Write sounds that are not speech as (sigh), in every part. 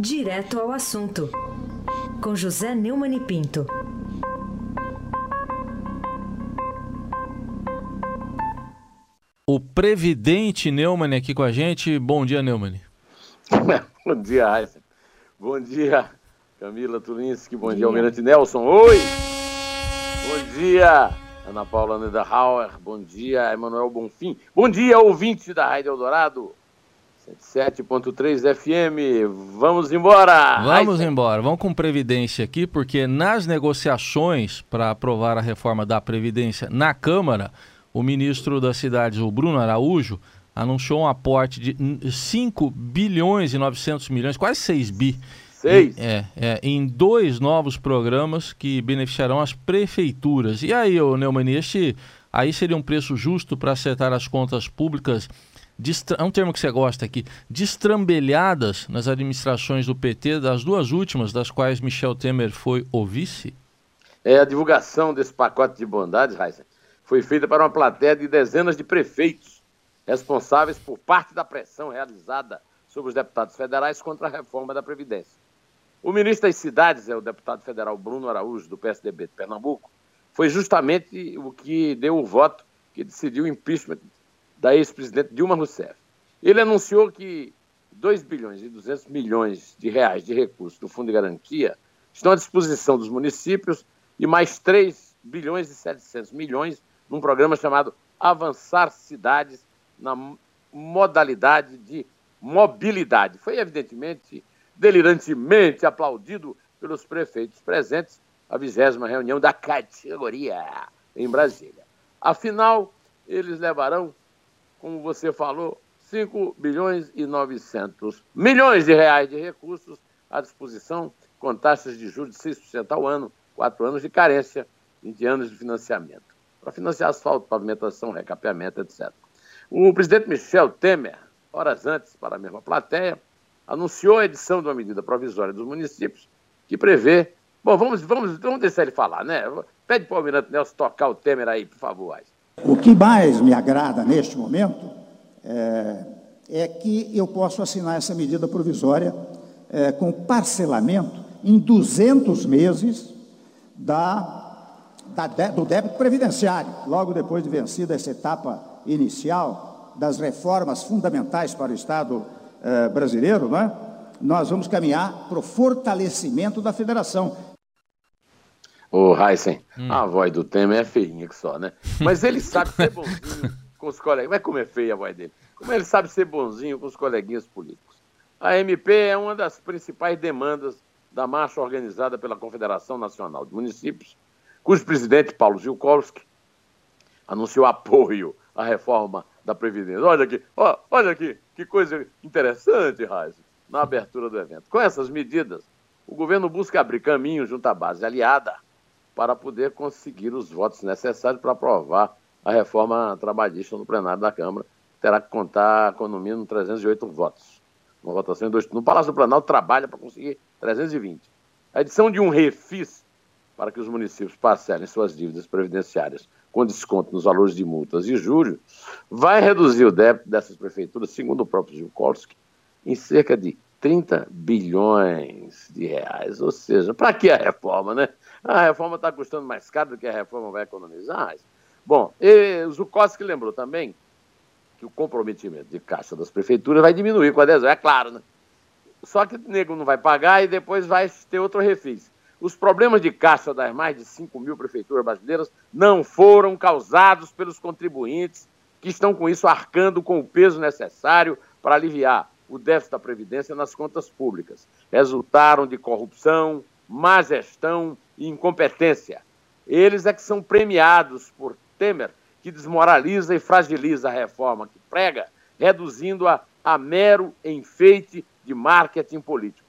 Direto ao assunto, com José Neumann e Pinto. O Previdente Neumann aqui com a gente. Bom dia, Neumann. (laughs) Bom dia, Raíssa. Bom dia, Camila Tulinski. Bom dia, dia Almirante Nelson. Oi! Bom dia, Ana Paula Niederhauer. Bom dia, Emanuel Bonfim. Bom dia, ouvinte da Rádio Eldorado. 7.3 FM. Vamos embora! Vamos embora. Vamos com Previdência aqui, porque nas negociações para aprovar a reforma da Previdência na Câmara, o ministro das Cidades, o Bruno Araújo, anunciou um aporte de 5 bilhões e 900 milhões, quase 6 bi. Seis. Em, é, é, em dois novos programas que beneficiarão as prefeituras. E aí, ô Neumann, este aí seria um preço justo para acertar as contas públicas é um termo que você gosta aqui, destrambelhadas nas administrações do PT, das duas últimas, das quais Michel Temer foi o vice? É, a divulgação desse pacote de bondades, Heisen, foi feita para uma plateia de dezenas de prefeitos responsáveis por parte da pressão realizada sobre os deputados federais contra a reforma da Previdência. O ministro das Cidades, é o deputado federal Bruno Araújo, do PSDB de Pernambuco, foi justamente o que deu o voto que decidiu o impeachment da ex-presidente Dilma Rousseff. Ele anunciou que 2 bilhões e 200 milhões de reais de recursos do Fundo de Garantia estão à disposição dos municípios e mais 3 bilhões e 700 milhões num programa chamado Avançar Cidades na modalidade de mobilidade. Foi evidentemente delirantemente aplaudido pelos prefeitos presentes à vigésima reunião da categoria em Brasília. Afinal, eles levarão como você falou, 5 bilhões e 900 milhões de reais de recursos à disposição, com taxas de juros de 6% ao ano, 4 anos de carência, 20 anos de financiamento, para financiar asfalto, pavimentação, recapeamento, etc. O presidente Michel Temer, horas antes, para a mesma plateia, anunciou a edição de uma medida provisória dos municípios que prevê. Bom, vamos, vamos, vamos deixar ele falar, né? Pede para o Almirante Nelson tocar o Temer aí, por favor. Ais. O que mais me agrada neste momento é, é que eu posso assinar essa medida provisória é, com parcelamento em 200 meses da, da, do débito previdenciário, logo depois de vencida essa etapa inicial das reformas fundamentais para o Estado é, brasileiro, não é? nós vamos caminhar para o fortalecimento da federação. Ô, Heisen, hum. a voz do Temer é feinha que só, né? Mas ele (laughs) sabe ser bonzinho com os colegas. Mas como é feia a voz dele? Como ele sabe ser bonzinho com os coleguinhas políticos? A MP é uma das principais demandas da marcha organizada pela Confederação Nacional de Municípios, cujo presidente, Paulo Zilkowski, anunciou apoio à reforma da Previdência. Olha aqui, ó, olha aqui, que coisa interessante, Heisen, na abertura do evento. Com essas medidas, o governo busca abrir caminho junto à base aliada para poder conseguir os votos necessários para aprovar a reforma trabalhista no plenário da Câmara. Terá que contar com no mínimo 308 votos. Uma votação em dois. No Palácio do Planalto trabalha para conseguir 320. A edição de um refis para que os municípios parcelem suas dívidas previdenciárias com desconto nos valores de multas e juros, vai reduzir o débito dessas prefeituras, segundo o próprio Zilkowski, em cerca de 30 bilhões de reais. Ou seja, para que a reforma, né? A reforma está custando mais caro do que a reforma vai economizar. Bom, e o Zukoski lembrou também que o comprometimento de caixa das prefeituras vai diminuir com a adesão, é claro, né? Só que o nego não vai pagar e depois vai ter outro refis. Os problemas de caixa das mais de 5 mil prefeituras brasileiras não foram causados pelos contribuintes que estão com isso arcando com o peso necessário para aliviar o déficit da Previdência nas contas públicas. Resultaram de corrupção, má gestão e incompetência. Eles é que são premiados por Temer, que desmoraliza e fragiliza a reforma que prega, reduzindo-a a mero enfeite de marketing político.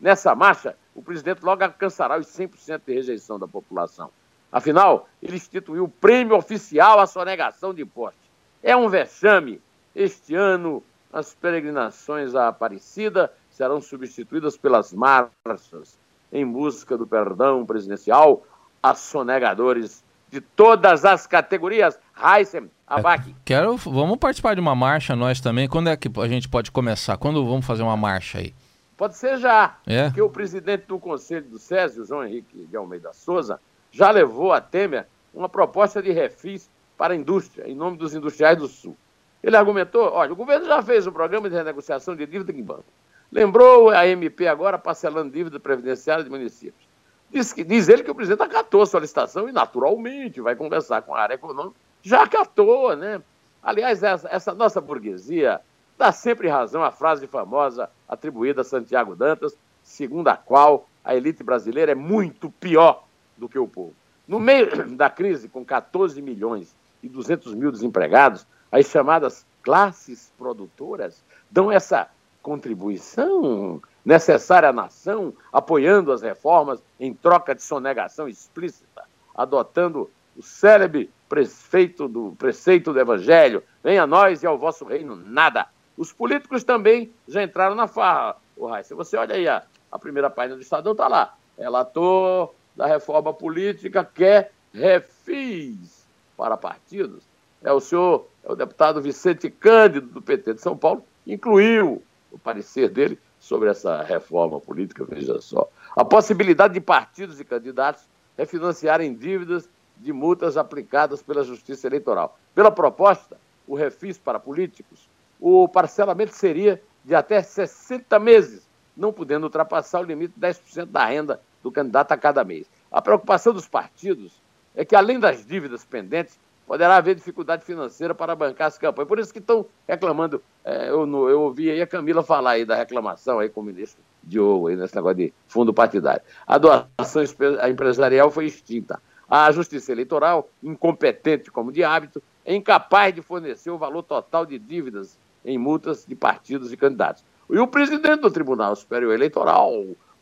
Nessa marcha, o presidente logo alcançará os 100% de rejeição da população. Afinal, ele instituiu o prêmio oficial à sonegação de impostos. É um vexame. Este ano, as peregrinações à Aparecida serão substituídas pelas marchas em busca do perdão presidencial a sonegadores de todas as categorias. Heisen, Abac. É, quero, vamos participar de uma marcha nós também. Quando é que a gente pode começar? Quando vamos fazer uma marcha aí? Pode ser já. É. Porque o presidente do Conselho do SESI, o João Henrique de Almeida Souza, já levou a Temer uma proposta de refis para a indústria, em nome dos industriais do Sul. Ele argumentou: olha, o governo já fez um programa de renegociação de dívida em banco. Lembrou a MP agora parcelando dívida previdenciária de municípios. Diz, que, diz ele que o presidente acatou a solicitação e, naturalmente, vai conversar com a área econômica. Já acatou, né? Aliás, essa, essa nossa burguesia dá sempre razão à frase famosa atribuída a Santiago Dantas, segundo a qual a elite brasileira é muito pior do que o povo. No meio (clears throat) da crise, com 14 milhões e 200 mil desempregados, as chamadas classes produtoras dão essa contribuição necessária à nação, apoiando as reformas em troca de sonegação explícita, adotando o célebre prefeito do, preceito do Evangelho, venha a nós e ao vosso reino nada. Os políticos também já entraram na farra, o Se Você olha aí, a, a primeira página do Estadão está lá. Relator da reforma política quer refis para partidos. É o senhor, o deputado Vicente Cândido, do PT de São Paulo, incluiu o parecer dele sobre essa reforma política, veja só. A possibilidade de partidos e candidatos refinanciarem dívidas de multas aplicadas pela Justiça Eleitoral. Pela proposta, o refis para políticos, o parcelamento seria de até 60 meses, não podendo ultrapassar o limite de 10% da renda do candidato a cada mês. A preocupação dos partidos é que, além das dívidas pendentes, poderá haver dificuldade financeira para bancar as campanhas. Por isso que estão reclamando. É, eu, eu ouvi aí a Camila falar aí da reclamação aí com o ministro Diogo, aí nesse negócio de fundo partidário. A doação empresarial foi extinta. A Justiça Eleitoral, incompetente como de hábito, é incapaz de fornecer o valor total de dívidas em multas de partidos e candidatos. E o presidente do Tribunal Superior Eleitoral,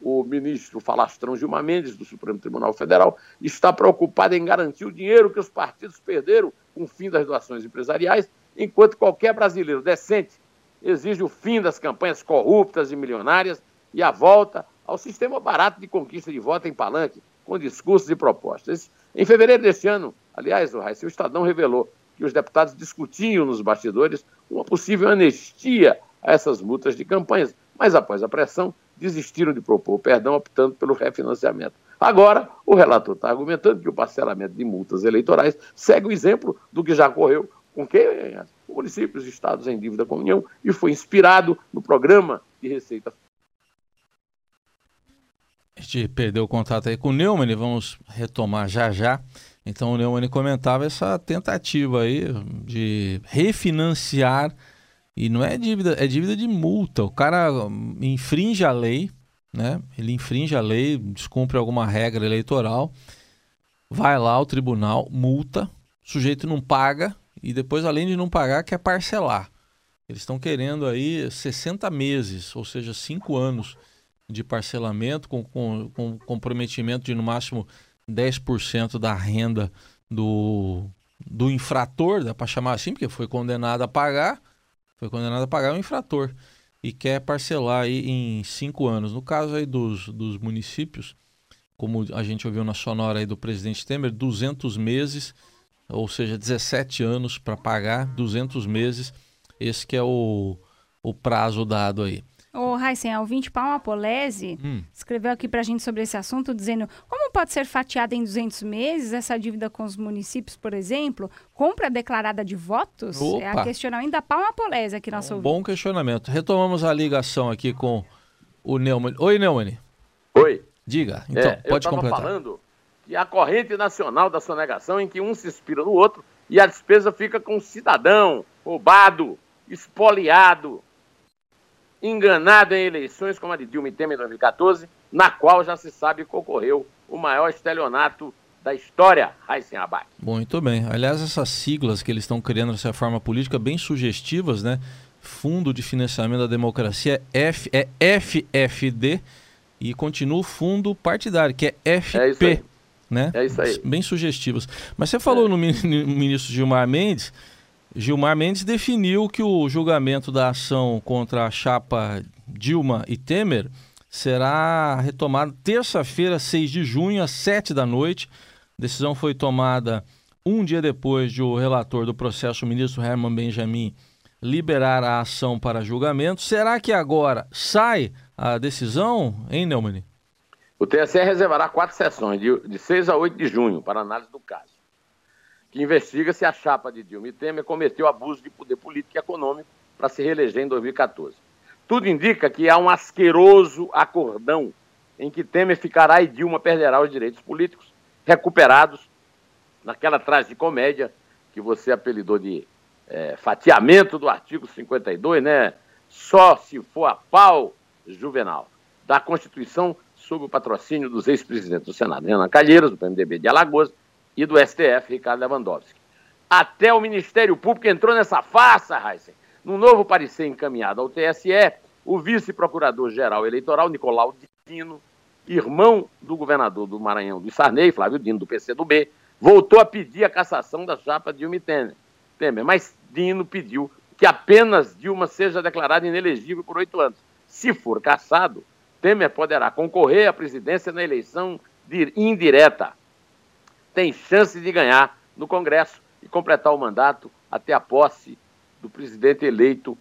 o ministro falastrão Gilmar Mendes, do Supremo Tribunal Federal, está preocupado em garantir o dinheiro que os partidos perderam com o fim das doações empresariais, enquanto qualquer brasileiro decente exige o fim das campanhas corruptas e milionárias e a volta ao sistema barato de conquista de voto em palanque, com discursos e propostas. Em fevereiro deste ano, aliás, o Raíssa, o Estadão revelou que os deputados discutiam nos bastidores uma possível anistia a essas multas de campanhas, mas após a pressão, desistiram de propor perdão, optando pelo refinanciamento. Agora, o relator está argumentando que o parcelamento de multas eleitorais segue o exemplo do que já ocorreu com que municípios e estados em dívida com a União e foi inspirado no programa de Receita. A gente perdeu o contato aí com o Neumann, vamos retomar já já. Então o Neumann comentava essa tentativa aí de refinanciar e não é dívida, é dívida de multa. O cara infringe a lei, né? Ele infringe a lei, descumpre alguma regra eleitoral, vai lá ao tribunal, multa, o sujeito não paga e depois, além de não pagar, quer parcelar. Eles estão querendo aí 60 meses, ou seja, 5 anos de parcelamento com, com, com comprometimento de no máximo 10% da renda do, do infrator, dá para chamar assim, porque foi condenado a pagar foi condenado a pagar um infrator e quer parcelar aí em cinco anos. No caso aí dos, dos municípios, como a gente ouviu na sonora aí do presidente Temer, 200 meses, ou seja, 17 anos para pagar, 200 meses, esse que é o, o prazo dado aí. O Heisen, a ouvinte Palma Polese hum. escreveu aqui para a gente sobre esse assunto, dizendo como pode ser fatiada em 200 meses essa dívida com os municípios, por exemplo? Compra declarada de votos? Opa. É a questionamento da Palma Polese aqui nosso um Bom questionamento. Retomamos a ligação aqui com o Neumann. Oi, Neumann. Oi. Diga, então, é, pode eu completar. falando que a corrente nacional da sonegação em que um se inspira no outro e a despesa fica com o cidadão roubado, espoliado, enganado em eleições como a de Dilma e Temer em 2014, na qual já se sabe que ocorreu o maior estelionato da história, Raíssen Abac. Muito bem. Aliás, essas siglas que eles estão criando nessa forma política bem sugestivas, né? Fundo de Financiamento da Democracia F, é FFD e continua o fundo partidário, que é FP. É né? É isso aí. Bem sugestivas. Mas você falou é. no ministro Gilmar Mendes Gilmar Mendes definiu que o julgamento da ação contra a chapa Dilma e Temer será retomado terça-feira, 6 de junho, às 7 da noite. A decisão foi tomada um dia depois de o relator do processo, o ministro Herman Benjamin, liberar a ação para julgamento. Será que agora sai a decisão, hein, Neumann? O TSE reservará quatro sessões, de, de 6 a 8 de junho, para análise do caso, que investiga se a chapa de Dilma e Temer cometeu abuso de poder político e econômico para se reeleger em 2014. Tudo indica que há um asqueroso acordão em que Temer ficará e Dilma perderá os direitos políticos recuperados naquela tragicomédia que você apelidou de é, fatiamento do artigo 52, né? Só se for a pau juvenal da Constituição sob o patrocínio dos ex-presidentes do Senado, Renan Calheiros, do PMDB de Alagoas, e do STF, Ricardo Lewandowski. Até o Ministério Público entrou nessa farsa, Heisen. No novo parecer encaminhado ao TSE, o vice-procurador-geral eleitoral, Nicolau Dino, irmão do governador do Maranhão, do Sarney, Flávio Dino, do PCdoB, voltou a pedir a cassação da chapa Dilma Temer. Mas Dino pediu que apenas Dilma seja declarada inelegível por oito anos. Se for cassado, Temer poderá concorrer à presidência na eleição indireta. Tem chance de ganhar no Congresso e completar o mandato até a posse do presidente eleito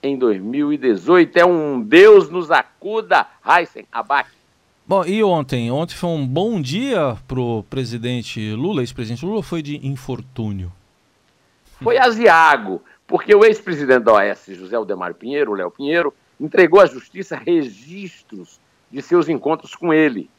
em 2018. É um Deus nos acuda, Heisen Abac. Bom, e ontem? Ontem foi um bom dia para o presidente Lula, ex-presidente Lula, foi de infortúnio? Foi aziago, porque o ex-presidente da OAS, José Aldemar Pinheiro, Léo Pinheiro, entregou à justiça registros de seus encontros com ele,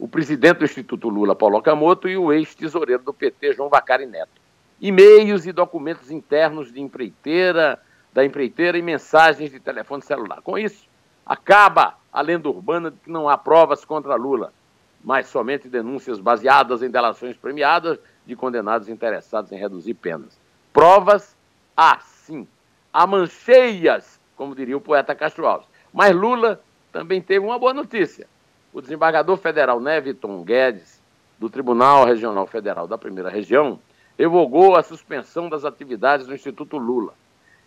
o presidente do Instituto Lula, Paulo Okamoto, e o ex-tesoureiro do PT, João Vacari Neto. E-mails e documentos internos de empreiteira, da empreiteira e mensagens de telefone celular. Com isso, acaba a lenda urbana de que não há provas contra Lula, mas somente denúncias baseadas em delações premiadas de condenados interessados em reduzir penas. Provas há sim, há mancheias como diria o poeta Castro Alves. Mas Lula também teve uma boa notícia. O desembargador federal Neviton Guedes, do Tribunal Regional Federal da Primeira Região, revogou a suspensão das atividades do Instituto Lula.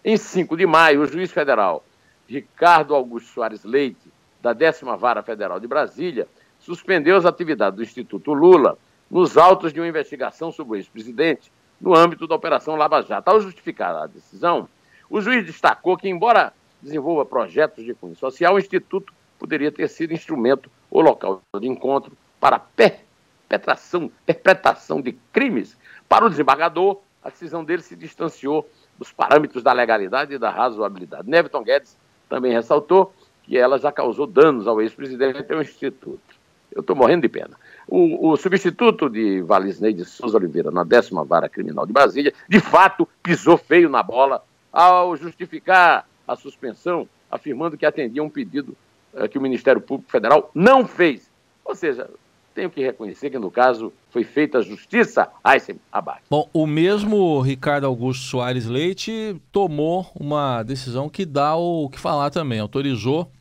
Em 5 de maio, o juiz federal Ricardo Augusto Soares Leite, da 10 Vara Federal de Brasília, suspendeu as atividades do Instituto Lula nos autos de uma investigação sobre o ex-presidente no âmbito da Operação Lava Jato. Ao justificar a decisão, o juiz destacou que, embora desenvolva projetos de cunho social, o Instituto poderia ter sido instrumento ou local de encontro para perpetração, perpetração de crimes. Para o desembargador, a decisão dele se distanciou dos parâmetros da legalidade e da razoabilidade. Neviton Guedes também ressaltou que ela já causou danos ao ex-presidente e ao Instituto. Eu estou morrendo de pena. O, o, substituto de Valisney de Souza Oliveira na décima vara criminal de Brasília, de fato, pisou feio na bola ao justificar a suspensão, afirmando que atendia um pedido que o Ministério Público Federal não fez. Ou seja, tenho que reconhecer que, no caso, foi feita a justiça a esse abate. Bom, o mesmo Ricardo Augusto Soares Leite tomou uma decisão que dá o que falar também. Autorizou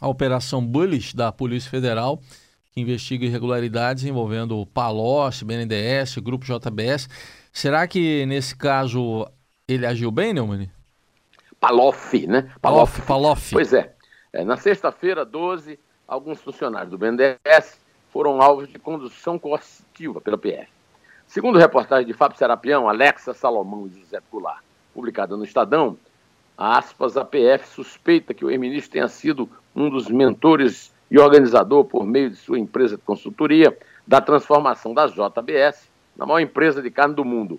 a Operação Bullish da Polícia Federal, que investiga irregularidades envolvendo o Palocci, BNDES, Grupo JBS. Será que, nesse caso, ele agiu bem, Neumann? Palof, né? Palof, Palof. Pois é. É na sexta-feira, 12, alguns funcionários do BNDES foram alvos de condução coercitiva pela PF. Segundo reportagem de Fábio Serapião, Alexa Salomão e José Goulart, publicada no Estadão, aspas, a PF suspeita que o ex-ministro tenha sido um dos mentores e organizador, por meio de sua empresa de consultoria, da transformação da JBS na maior empresa de carne do mundo,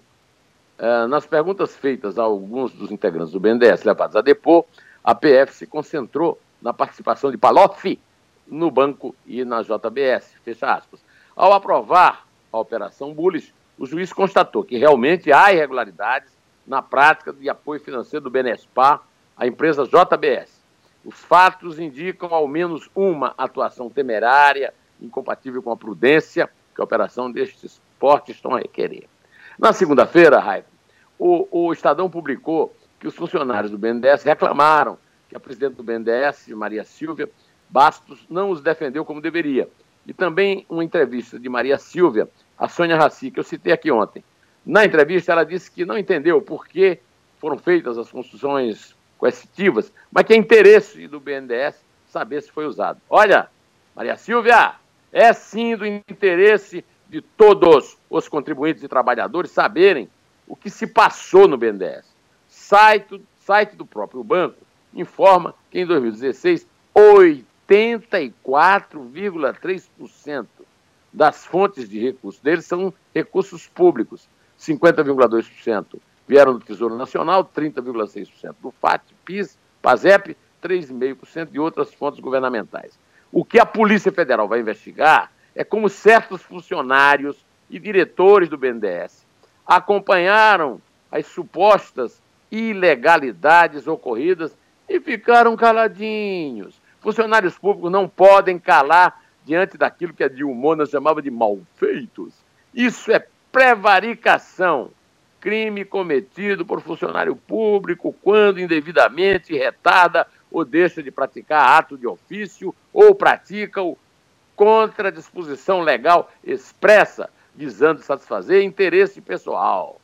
é, nas perguntas feitas a alguns dos integrantes do BNDES levados a depor, a PF se concentrou na participação de Palocci no banco e na JBS, fecha aspas. Ao aprovar a operação Bullish, o juiz constatou que realmente há irregularidades na prática de apoio financeiro do Benespar à empresa JBS. Os fatos indicam ao menos uma atuação temerária, incompatível com a prudência que a operação destes portes estão a requerer. Na segunda-feira, Raiva, o, o Estadão publicou que os funcionários do BNDES reclamaram que a presidente do BNDES, Maria Silvia Bastos, não os defendeu como deveria. E também uma entrevista de Maria Silvia, a Sônia Raci, que eu citei aqui ontem. Na entrevista, ela disse que não entendeu por que foram feitas as construções coercitivas, mas que é interesse do BNDES saber se foi usado. Olha, Maria Silvia, é sim do interesse de todos os contribuintes e trabalhadores saberem o que se passou no BNDES. Site, site do próprio banco informa que em 2016 84,3% das fontes de recursos deles são recursos públicos, 50,2% vieram do Tesouro Nacional, 30,6% do FAT, PIS, PASEP, 3,5% de outras fontes governamentais. O que a Polícia Federal vai investigar é como certos funcionários e diretores do BNDES acompanharam as supostas ilegalidades ocorridas e ficaram caladinhos. Funcionários públicos não podem calar diante daquilo que a Dilmona chamava de malfeitos. Isso é prevaricação, crime cometido por funcionário público quando indevidamente retarda ou deixa de praticar ato de ofício ou pratica-o contra a disposição legal expressa, visando satisfazer interesse pessoal.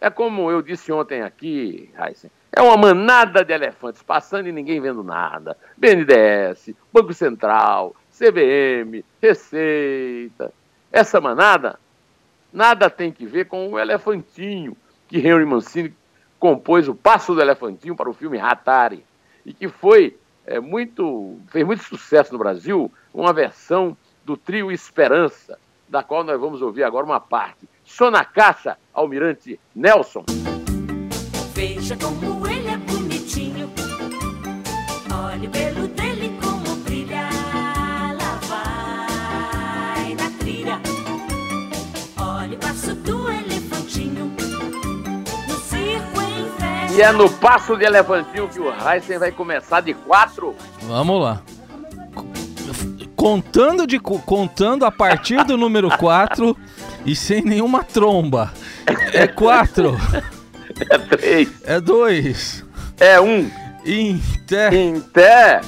É como eu disse ontem aqui, Heisen, é uma manada de elefantes passando e ninguém vendo nada. BNDES, Banco Central, CVM, Receita. Essa manada nada tem que ver com o elefantinho que Henry Mancini compôs o Passo do Elefantinho para o filme Hatari e que foi é, muito fez muito sucesso no Brasil, uma versão do trio Esperança, da qual nós vamos ouvir agora uma parte. Só na caixa, Almirante Nelson. Veja como ele é bonitinho. Olhe pelo dele como brilha. Lá vai na trilha. Olhe o passo do elefantinho. No circo em festa. E é no passo de elefantinho que o Heisen vai começar de quatro. Vamos lá. Contando, de, contando a partir do número 4 e sem nenhuma tromba. É 4. É três. É 2. É um. Em té.